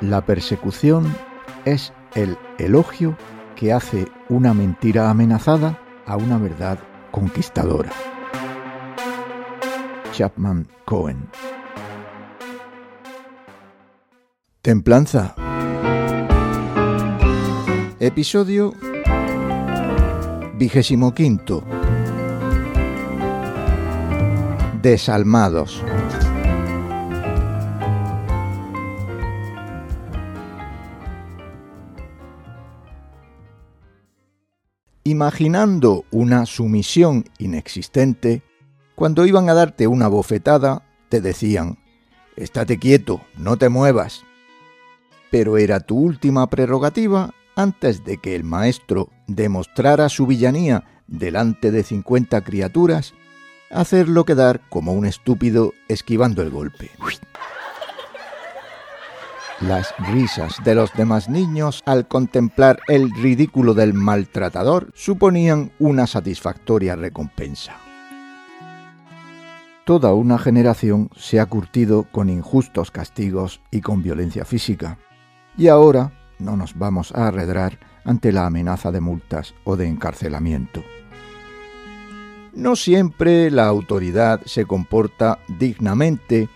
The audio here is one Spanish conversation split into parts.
La persecución es el elogio que hace una mentira amenazada a una verdad conquistadora. Chapman Cohen. Templanza. Episodio vigésimo. Desalmados. Imaginando una sumisión inexistente, cuando iban a darte una bofetada, te decían, estate quieto, no te muevas. Pero era tu última prerrogativa antes de que el maestro demostrara su villanía delante de 50 criaturas, hacerlo quedar como un estúpido esquivando el golpe. Las risas de los demás niños al contemplar el ridículo del maltratador suponían una satisfactoria recompensa. Toda una generación se ha curtido con injustos castigos y con violencia física. Y ahora no nos vamos a arredrar ante la amenaza de multas o de encarcelamiento. No siempre la autoridad se comporta dignamente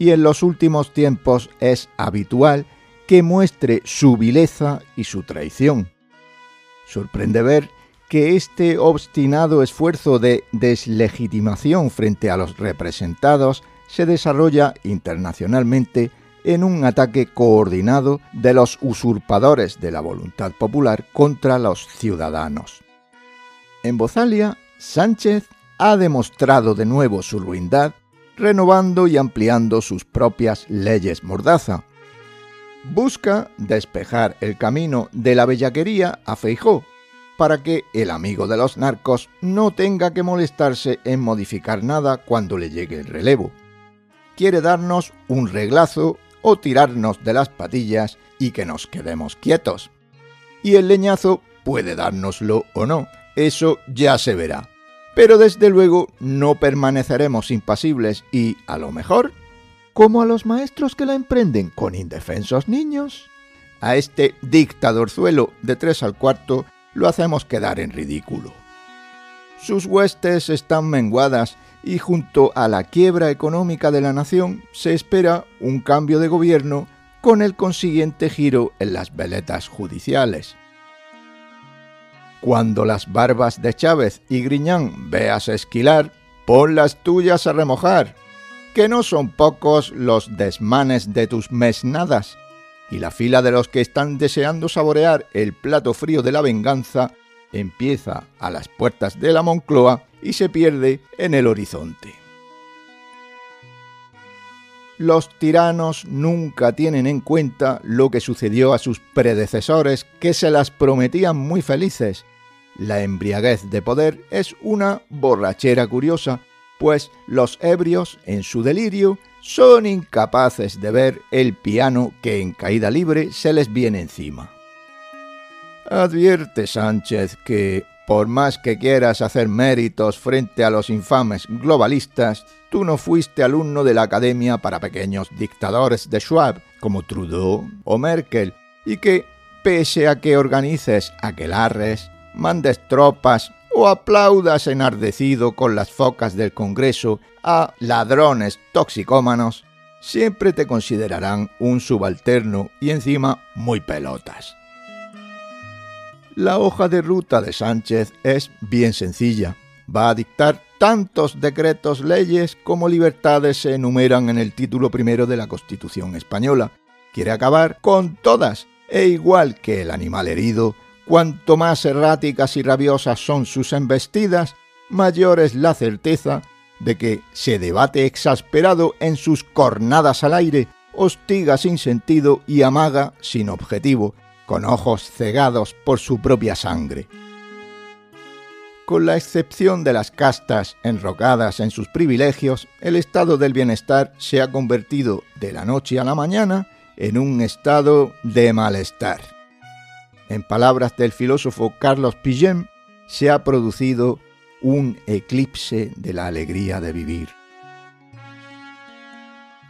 y en los últimos tiempos es habitual que muestre su vileza y su traición. Sorprende ver que este obstinado esfuerzo de deslegitimación frente a los representados se desarrolla internacionalmente en un ataque coordinado de los usurpadores de la voluntad popular contra los ciudadanos. En Bozalia, Sánchez ha demostrado de nuevo su ruindad renovando y ampliando sus propias leyes mordaza. Busca despejar el camino de la bellaquería a Feijó, para que el amigo de los narcos no tenga que molestarse en modificar nada cuando le llegue el relevo. Quiere darnos un reglazo o tirarnos de las patillas y que nos quedemos quietos. Y el leñazo puede dárnoslo o no, eso ya se verá. Pero desde luego no permaneceremos impasibles y, a lo mejor, como a los maestros que la emprenden con indefensos niños, a este dictadorzuelo de tres al cuarto lo hacemos quedar en ridículo. Sus huestes están menguadas y junto a la quiebra económica de la nación se espera un cambio de gobierno con el consiguiente giro en las veletas judiciales. Cuando las barbas de Chávez y Griñán veas esquilar, pon las tuyas a remojar, que no son pocos los desmanes de tus mesnadas, y la fila de los que están deseando saborear el plato frío de la venganza empieza a las puertas de la Moncloa y se pierde en el horizonte. Los tiranos nunca tienen en cuenta lo que sucedió a sus predecesores que se las prometían muy felices la embriaguez de poder es una borrachera curiosa, pues los ebrios, en su delirio, son incapaces de ver el piano que en caída libre se les viene encima. Advierte Sánchez que, por más que quieras hacer méritos frente a los infames globalistas, tú no fuiste alumno de la Academia para Pequeños Dictadores de Schwab, como Trudeau o Merkel, y que, pese a que organices aquelarres, mandes tropas o aplaudas enardecido con las focas del Congreso a ladrones toxicómanos, siempre te considerarán un subalterno y encima muy pelotas. La hoja de ruta de Sánchez es bien sencilla. Va a dictar tantos decretos leyes como libertades se enumeran en el título primero de la Constitución española. Quiere acabar con todas, e igual que el animal herido, Cuanto más erráticas y rabiosas son sus embestidas, mayor es la certeza de que se debate exasperado en sus cornadas al aire, hostiga sin sentido y amaga sin objetivo, con ojos cegados por su propia sangre. Con la excepción de las castas enrocadas en sus privilegios, el estado del bienestar se ha convertido de la noche a la mañana en un estado de malestar. En palabras del filósofo Carlos Pillem, se ha producido un eclipse de la alegría de vivir.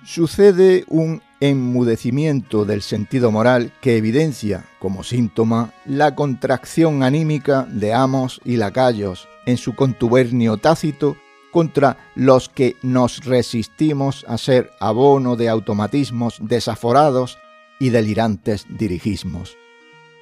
Sucede un enmudecimiento del sentido moral que evidencia como síntoma la contracción anímica de amos y lacayos en su contubernio tácito contra los que nos resistimos a ser abono de automatismos desaforados y delirantes dirigismos.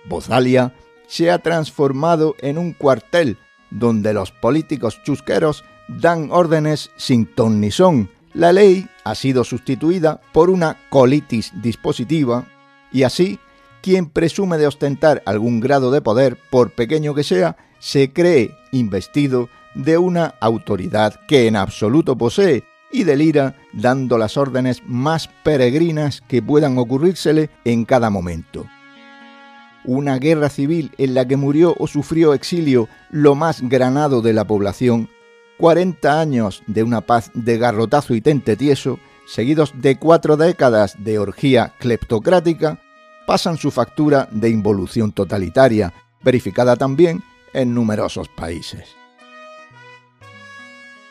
Bozalia se ha transformado en un cuartel donde los políticos chusqueros dan órdenes sin ton ni son. La ley ha sido sustituida por una colitis dispositiva y así quien presume de ostentar algún grado de poder, por pequeño que sea, se cree investido de una autoridad que en absoluto posee y delira dando las órdenes más peregrinas que puedan ocurrírsele en cada momento. Una guerra civil en la que murió o sufrió exilio lo más granado de la población, 40 años de una paz de garrotazo y tente tieso, seguidos de cuatro décadas de orgía cleptocrática, pasan su factura de involución totalitaria, verificada también en numerosos países.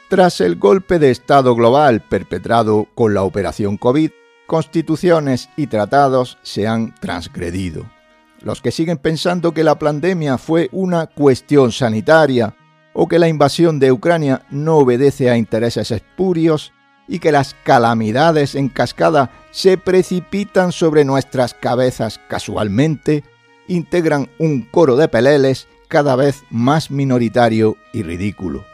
Tras el golpe de Estado global perpetrado con la operación COVID, constituciones y tratados se han transgredido. Los que siguen pensando que la pandemia fue una cuestión sanitaria o que la invasión de Ucrania no obedece a intereses espurios y que las calamidades en cascada se precipitan sobre nuestras cabezas casualmente, integran un coro de peleles cada vez más minoritario y ridículo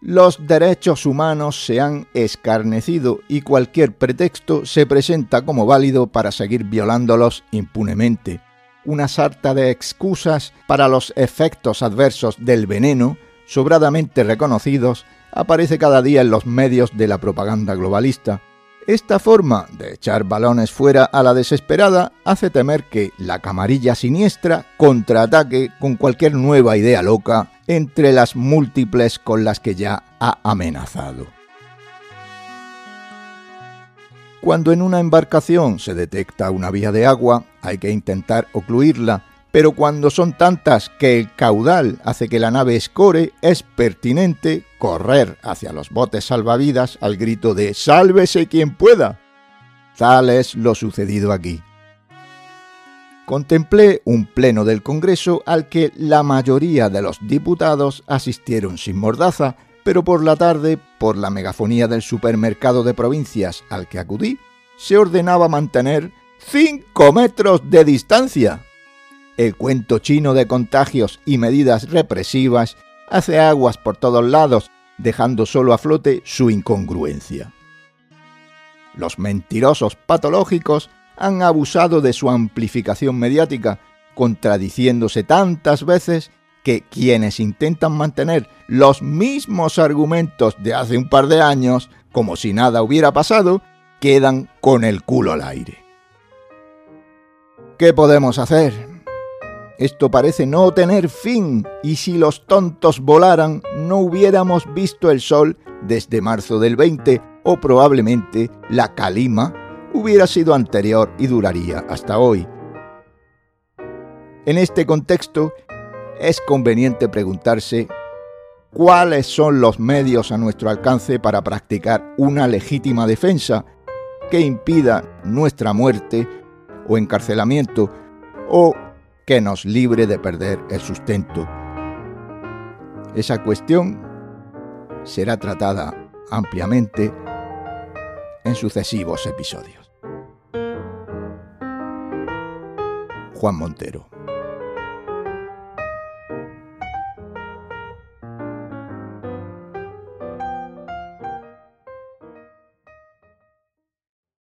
los derechos humanos se han escarnecido y cualquier pretexto se presenta como válido para seguir violándolos impunemente. Una sarta de excusas para los efectos adversos del veneno, sobradamente reconocidos, aparece cada día en los medios de la propaganda globalista. Esta forma de echar balones fuera a la desesperada hace temer que la camarilla siniestra contraataque con cualquier nueva idea loca entre las múltiples con las que ya ha amenazado. Cuando en una embarcación se detecta una vía de agua, hay que intentar ocluirla, pero cuando son tantas que el caudal hace que la nave escore, es pertinente correr hacia los botes salvavidas al grito de ¡Sálvese quien pueda! Tal es lo sucedido aquí contemplé un pleno del Congreso al que la mayoría de los diputados asistieron sin mordaza, pero por la tarde, por la megafonía del supermercado de provincias al que acudí, se ordenaba mantener 5 metros de distancia. El cuento chino de contagios y medidas represivas hace aguas por todos lados, dejando solo a flote su incongruencia. Los mentirosos patológicos han abusado de su amplificación mediática, contradiciéndose tantas veces que quienes intentan mantener los mismos argumentos de hace un par de años, como si nada hubiera pasado, quedan con el culo al aire. ¿Qué podemos hacer? Esto parece no tener fin y si los tontos volaran no hubiéramos visto el sol desde marzo del 20 o probablemente la calima hubiera sido anterior y duraría hasta hoy. En este contexto, es conveniente preguntarse cuáles son los medios a nuestro alcance para practicar una legítima defensa que impida nuestra muerte o encarcelamiento o que nos libre de perder el sustento. Esa cuestión será tratada ampliamente en sucesivos episodios. Juan Montero.